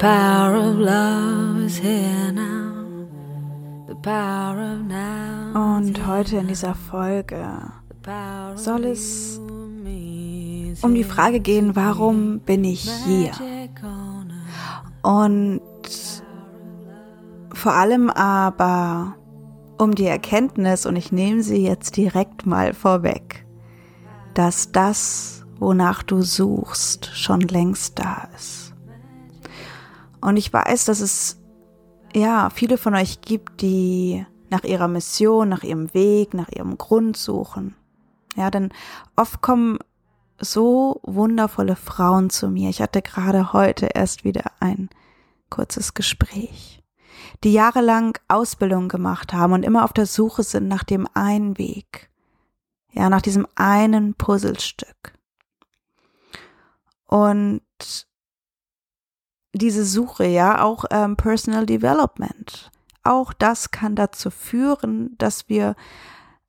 Power of love is here now. The power of now. Und heute in dieser Folge soll es um die Frage gehen, warum bin ich hier? Und vor allem aber um die Erkenntnis, und ich nehme sie jetzt direkt mal vorweg, dass das wonach du suchst, schon längst da ist. Und ich weiß, dass es ja viele von euch gibt, die nach ihrer Mission, nach ihrem Weg, nach ihrem Grund suchen. Ja, denn oft kommen so wundervolle Frauen zu mir. Ich hatte gerade heute erst wieder ein kurzes Gespräch, die jahrelang Ausbildung gemacht haben und immer auf der Suche sind nach dem einen Weg. Ja, nach diesem einen Puzzlestück. Und diese Suche, ja, auch ähm, Personal Development, auch das kann dazu führen, dass wir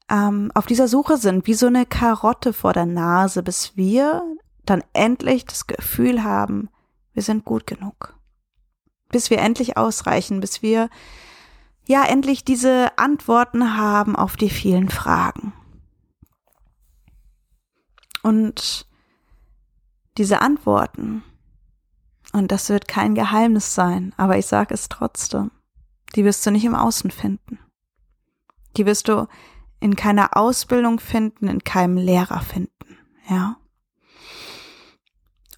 ähm, auf dieser Suche sind, wie so eine Karotte vor der Nase, bis wir dann endlich das Gefühl haben, wir sind gut genug. Bis wir endlich ausreichen, bis wir ja endlich diese Antworten haben auf die vielen Fragen. Und diese Antworten, und das wird kein Geheimnis sein, aber ich sage es trotzdem, die wirst du nicht im Außen finden. Die wirst du in keiner Ausbildung finden, in keinem Lehrer finden, ja.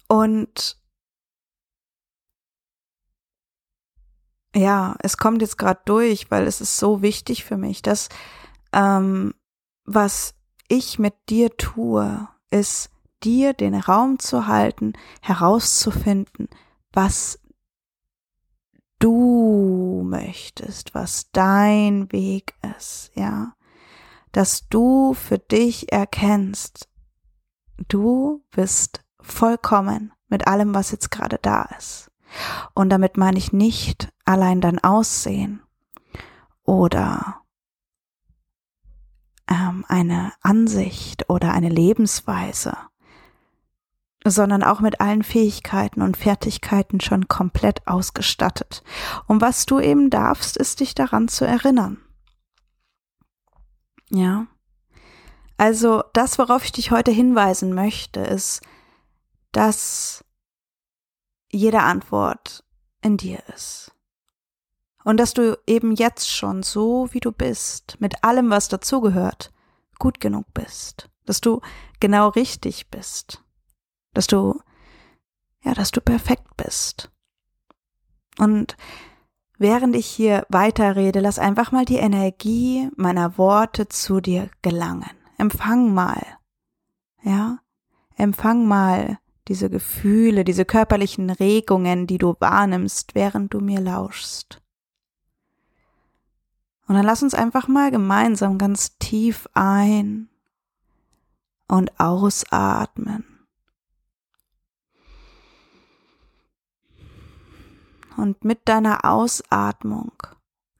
Und ja, es kommt jetzt gerade durch, weil es ist so wichtig für mich, dass ähm, was ich mit dir tue, ist dir den Raum zu halten, herauszufinden, was du möchtest, was dein Weg ist, ja, dass du für dich erkennst, du bist vollkommen mit allem, was jetzt gerade da ist. Und damit meine ich nicht allein dein Aussehen oder ähm, eine Ansicht oder eine Lebensweise sondern auch mit allen Fähigkeiten und Fertigkeiten schon komplett ausgestattet. Und was du eben darfst, ist dich daran zu erinnern. Ja. Also das, worauf ich dich heute hinweisen möchte, ist, dass jede Antwort in dir ist. Und dass du eben jetzt schon so, wie du bist, mit allem, was dazugehört, gut genug bist. Dass du genau richtig bist dass du, ja, dass du perfekt bist. Und während ich hier weiterrede, lass einfach mal die Energie meiner Worte zu dir gelangen. Empfang mal, ja, empfang mal diese Gefühle, diese körperlichen Regungen, die du wahrnimmst, während du mir lauschst. Und dann lass uns einfach mal gemeinsam ganz tief ein und ausatmen. Und mit deiner Ausatmung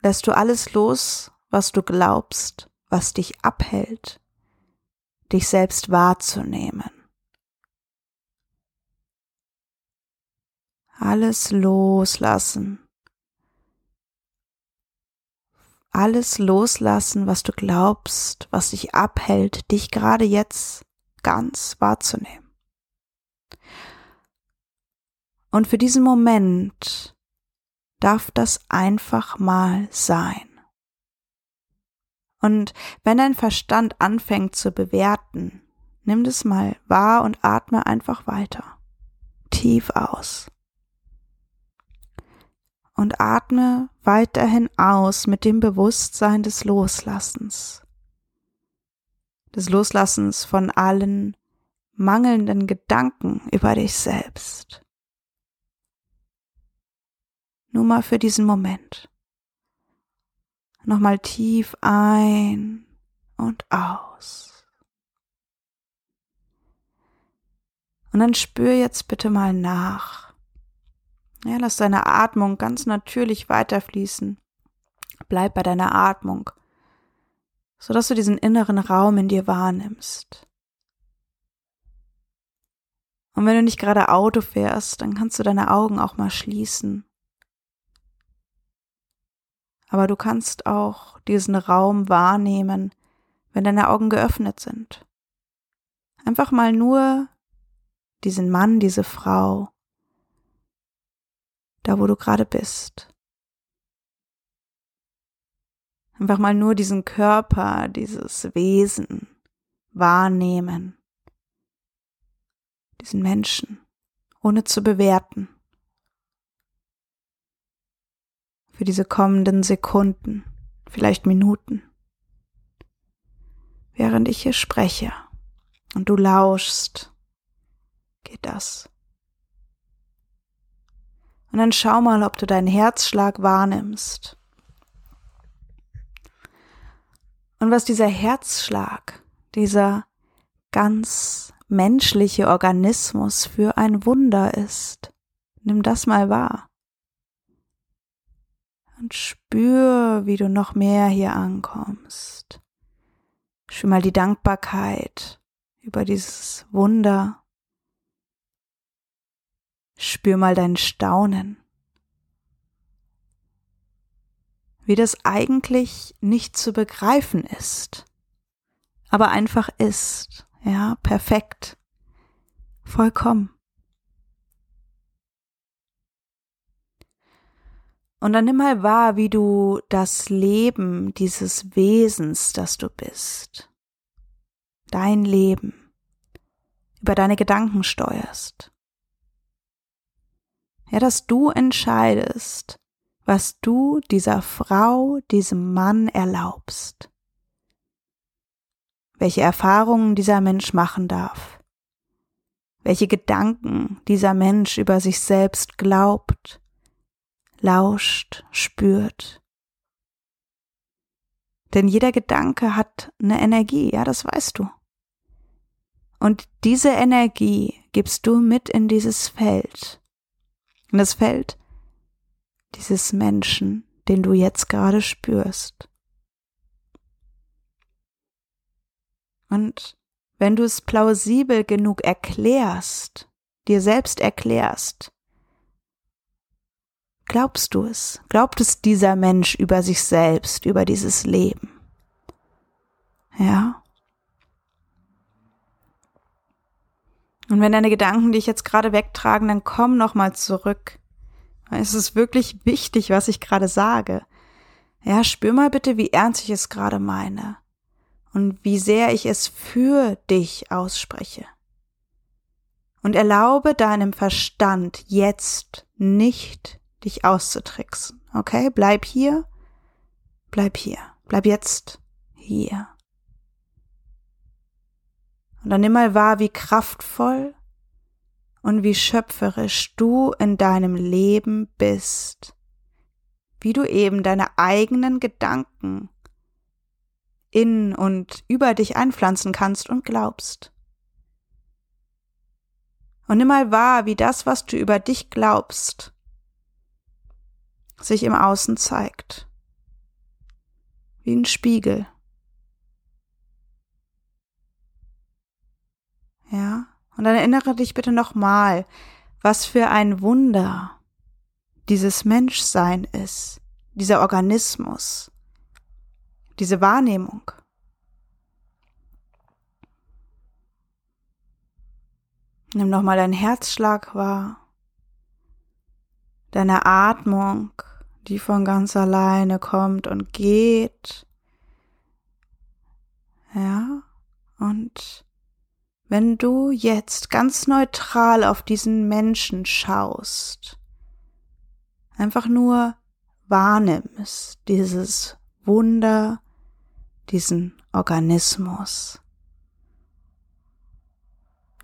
lässt du alles los, was du glaubst, was dich abhält, dich selbst wahrzunehmen. Alles loslassen. Alles loslassen, was du glaubst, was dich abhält, dich gerade jetzt ganz wahrzunehmen. Und für diesen Moment darf das einfach mal sein. Und wenn dein Verstand anfängt zu bewerten, nimm das mal wahr und atme einfach weiter. Tief aus. Und atme weiterhin aus mit dem Bewusstsein des Loslassens. Des Loslassens von allen mangelnden Gedanken über dich selbst Nur mal für diesen Moment. Nochmal tief ein und aus. Und dann spür jetzt bitte mal nach. Ja, lass deine Atmung ganz natürlich weiterfließen. Bleib bei deiner Atmung, sodass du diesen inneren Raum in dir wahrnimmst. Und wenn du nicht gerade Auto fährst, dann kannst du deine Augen auch mal schließen. Aber du kannst auch diesen Raum wahrnehmen, wenn deine Augen geöffnet sind. Einfach mal nur diesen Mann, diese Frau, da wo du gerade bist. Einfach mal nur diesen Körper, dieses Wesen wahrnehmen diesen Menschen, ohne zu bewerten. Für diese kommenden Sekunden, vielleicht Minuten. Während ich hier spreche und du lauschst, geht das. Und dann schau mal, ob du deinen Herzschlag wahrnimmst. Und was dieser Herzschlag, dieser ganz menschliche Organismus für ein Wunder ist. Nimm das mal wahr. Und spür, wie du noch mehr hier ankommst. Spür mal die Dankbarkeit über dieses Wunder. Spür mal dein Staunen. Wie das eigentlich nicht zu begreifen ist, aber einfach ist ja, perfekt. Vollkommen. Und dann nimm mal wahr, wie du das Leben dieses Wesens, das du bist, dein Leben, über deine Gedanken steuerst. Ja, dass du entscheidest, was du dieser Frau, diesem Mann erlaubst. Welche Erfahrungen dieser Mensch machen darf, welche Gedanken dieser Mensch über sich selbst glaubt, lauscht, spürt. Denn jeder Gedanke hat eine Energie, ja, das weißt du. Und diese Energie gibst du mit in dieses Feld. In das Feld dieses Menschen, den du jetzt gerade spürst. Und wenn du es plausibel genug erklärst, dir selbst erklärst, glaubst du es? Glaubt es dieser Mensch über sich selbst, über dieses Leben? Ja? Und wenn deine Gedanken dich jetzt gerade wegtragen, dann komm nochmal zurück. Es ist wirklich wichtig, was ich gerade sage. Ja, spür mal bitte, wie ernst ich es gerade meine und wie sehr ich es für dich ausspreche. Und erlaube deinem Verstand jetzt nicht, dich auszutricksen. Okay? Bleib hier. Bleib hier. Bleib jetzt hier. Und dann nimm mal wahr, wie kraftvoll und wie schöpferisch du in deinem Leben bist. Wie du eben deine eigenen Gedanken in und über dich einpflanzen kannst und glaubst. Und nimm mal wahr, wie das, was du über dich glaubst, sich im Außen zeigt. Wie ein Spiegel. Ja, und dann erinnere dich bitte nochmal, was für ein Wunder dieses Menschsein ist, dieser Organismus diese Wahrnehmung. Nimm nochmal deinen Herzschlag wahr, deine Atmung, die von ganz alleine kommt und geht. Ja, und wenn du jetzt ganz neutral auf diesen Menschen schaust, einfach nur wahrnimmst dieses Wunder, diesen Organismus,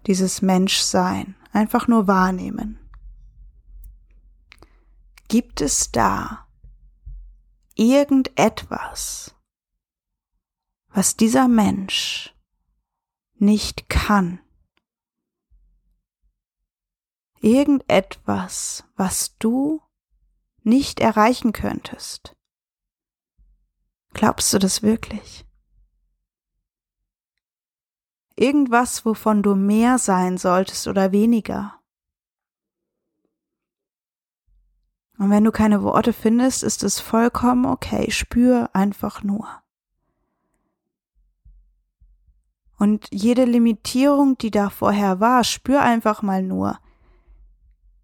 dieses Menschsein einfach nur wahrnehmen. Gibt es da irgendetwas, was dieser Mensch nicht kann? Irgendetwas, was du nicht erreichen könntest? Glaubst du das wirklich? Irgendwas, wovon du mehr sein solltest oder weniger? Und wenn du keine Worte findest, ist es vollkommen okay. Spür einfach nur. Und jede Limitierung, die da vorher war, spür einfach mal nur,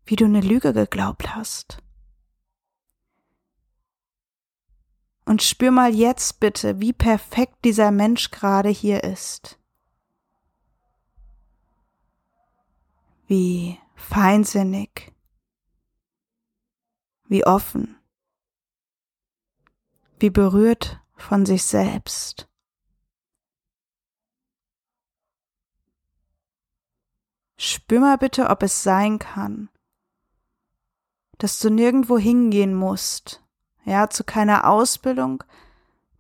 wie du eine Lüge geglaubt hast. Und spür mal jetzt bitte, wie perfekt dieser Mensch gerade hier ist. Wie feinsinnig, wie offen, wie berührt von sich selbst. Spür mal bitte, ob es sein kann, dass du nirgendwo hingehen musst, ja, zu keiner Ausbildung,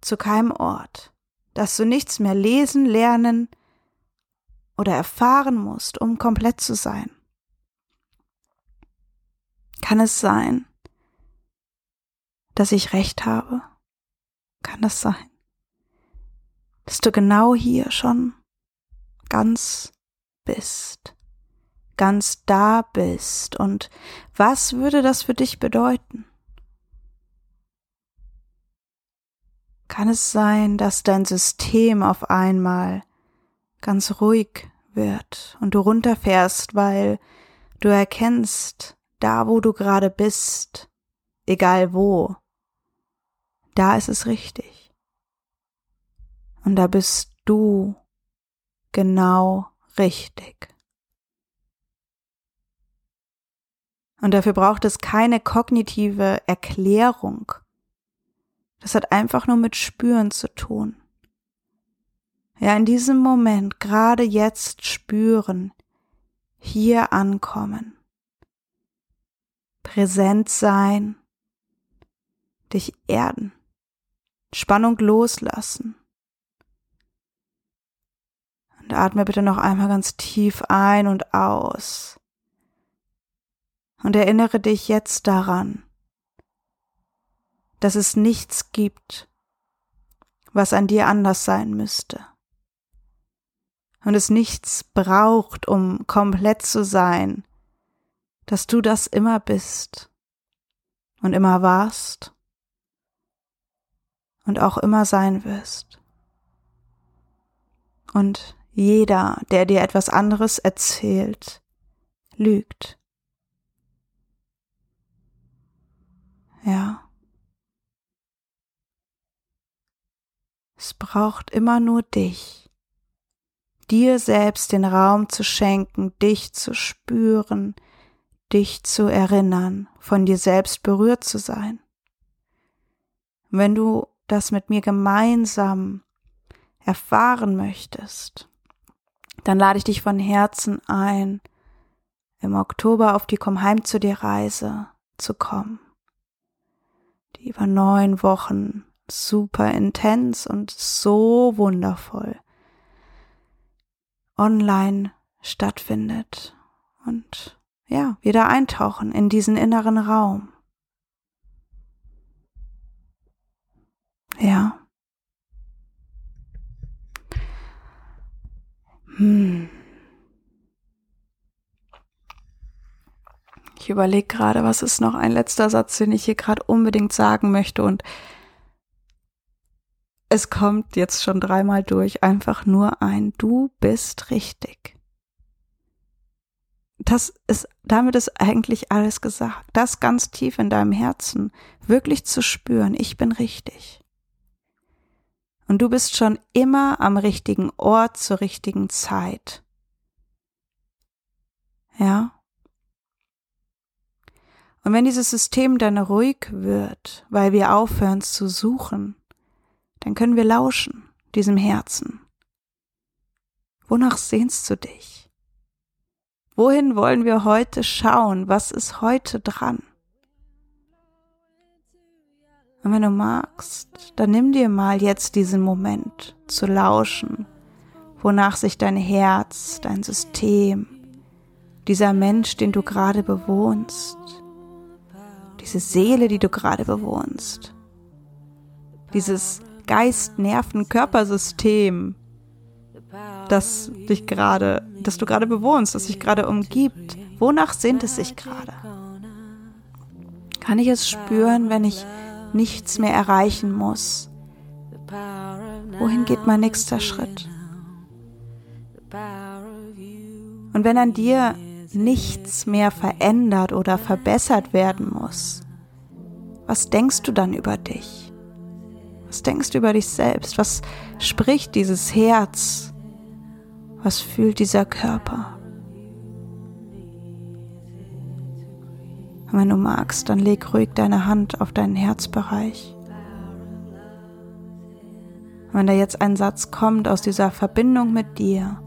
zu keinem Ort, dass du nichts mehr lesen, lernen oder erfahren musst, um komplett zu sein. Kann es sein, dass ich recht habe? Kann es sein, dass du genau hier schon ganz bist, ganz da bist und was würde das für dich bedeuten? kann es sein, dass dein System auf einmal ganz ruhig wird und du runterfährst, weil du erkennst, da wo du gerade bist, egal wo, da ist es richtig. Und da bist du genau richtig. Und dafür braucht es keine kognitive Erklärung, das hat einfach nur mit Spüren zu tun. Ja, in diesem Moment, gerade jetzt spüren, hier ankommen, präsent sein, dich erden, Spannung loslassen. Und atme bitte noch einmal ganz tief ein und aus. Und erinnere dich jetzt daran, dass es nichts gibt, was an dir anders sein müsste. Und es nichts braucht, um komplett zu sein, dass du das immer bist und immer warst und auch immer sein wirst. Und jeder, der dir etwas anderes erzählt, lügt. Ja. Es braucht immer nur dich. Dir selbst den Raum zu schenken, dich zu spüren, dich zu erinnern, von dir selbst berührt zu sein. Wenn du das mit mir gemeinsam erfahren möchtest, dann lade ich dich von Herzen ein, im Oktober auf die Komm heim zu dir Reise zu kommen, die über neun Wochen super intens und so wundervoll online stattfindet und ja, wieder eintauchen in diesen inneren Raum. Ja. Hm. Ich überlege gerade, was ist noch ein letzter Satz, den ich hier gerade unbedingt sagen möchte und es kommt jetzt schon dreimal durch, einfach nur ein, du bist richtig. Das ist, damit ist eigentlich alles gesagt. Das ganz tief in deinem Herzen wirklich zu spüren, ich bin richtig. Und du bist schon immer am richtigen Ort zur richtigen Zeit. Ja? Und wenn dieses System dann ruhig wird, weil wir aufhören zu suchen, dann können wir lauschen diesem Herzen. Wonach sehnst du dich? Wohin wollen wir heute schauen? Was ist heute dran? Und wenn du magst, dann nimm dir mal jetzt diesen Moment zu lauschen, wonach sich dein Herz, dein System, dieser Mensch, den du gerade bewohnst, diese Seele, die du gerade bewohnst, dieses Geist-Nerven-Körpersystem, das dich gerade, das du gerade bewohnst, das sich gerade umgibt, wonach sehnt es sich gerade? Kann ich es spüren, wenn ich nichts mehr erreichen muss? Wohin geht mein nächster Schritt? Und wenn an dir nichts mehr verändert oder verbessert werden muss, was denkst du dann über dich? Was denkst du über dich selbst? Was spricht dieses Herz? Was fühlt dieser Körper? Wenn du magst, dann leg ruhig deine Hand auf deinen Herzbereich. Wenn da jetzt ein Satz kommt aus dieser Verbindung mit dir,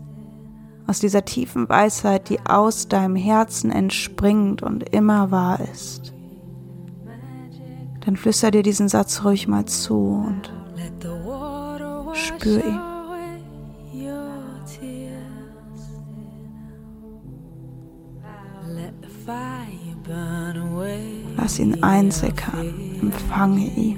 aus dieser tiefen Weisheit, die aus deinem Herzen entspringt und immer wahr ist, dann flüster dir diesen Satz ruhig mal zu und spür ihn. Lass ihn einsickern, empfange ihn.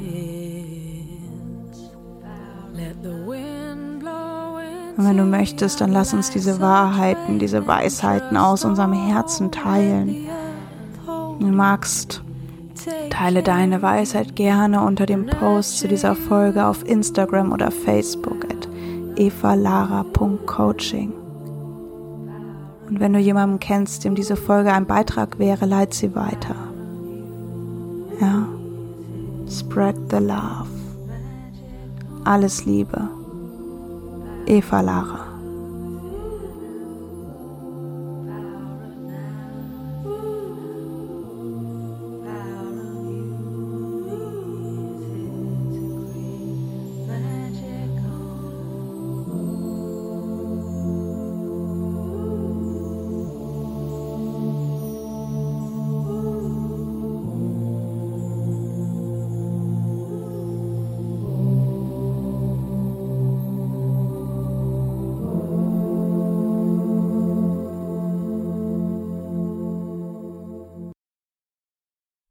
Und wenn du möchtest, dann lass uns diese Wahrheiten, diese Weisheiten aus unserem Herzen teilen. Du magst, teile deine Weisheit gerne unter dem Post zu dieser Folge auf Instagram oder Facebook at evalara.coaching. Und wenn du jemanden kennst, dem diese Folge ein Beitrag wäre, leite sie weiter. Ja. Spread the love. Alles Liebe. Eva Lara.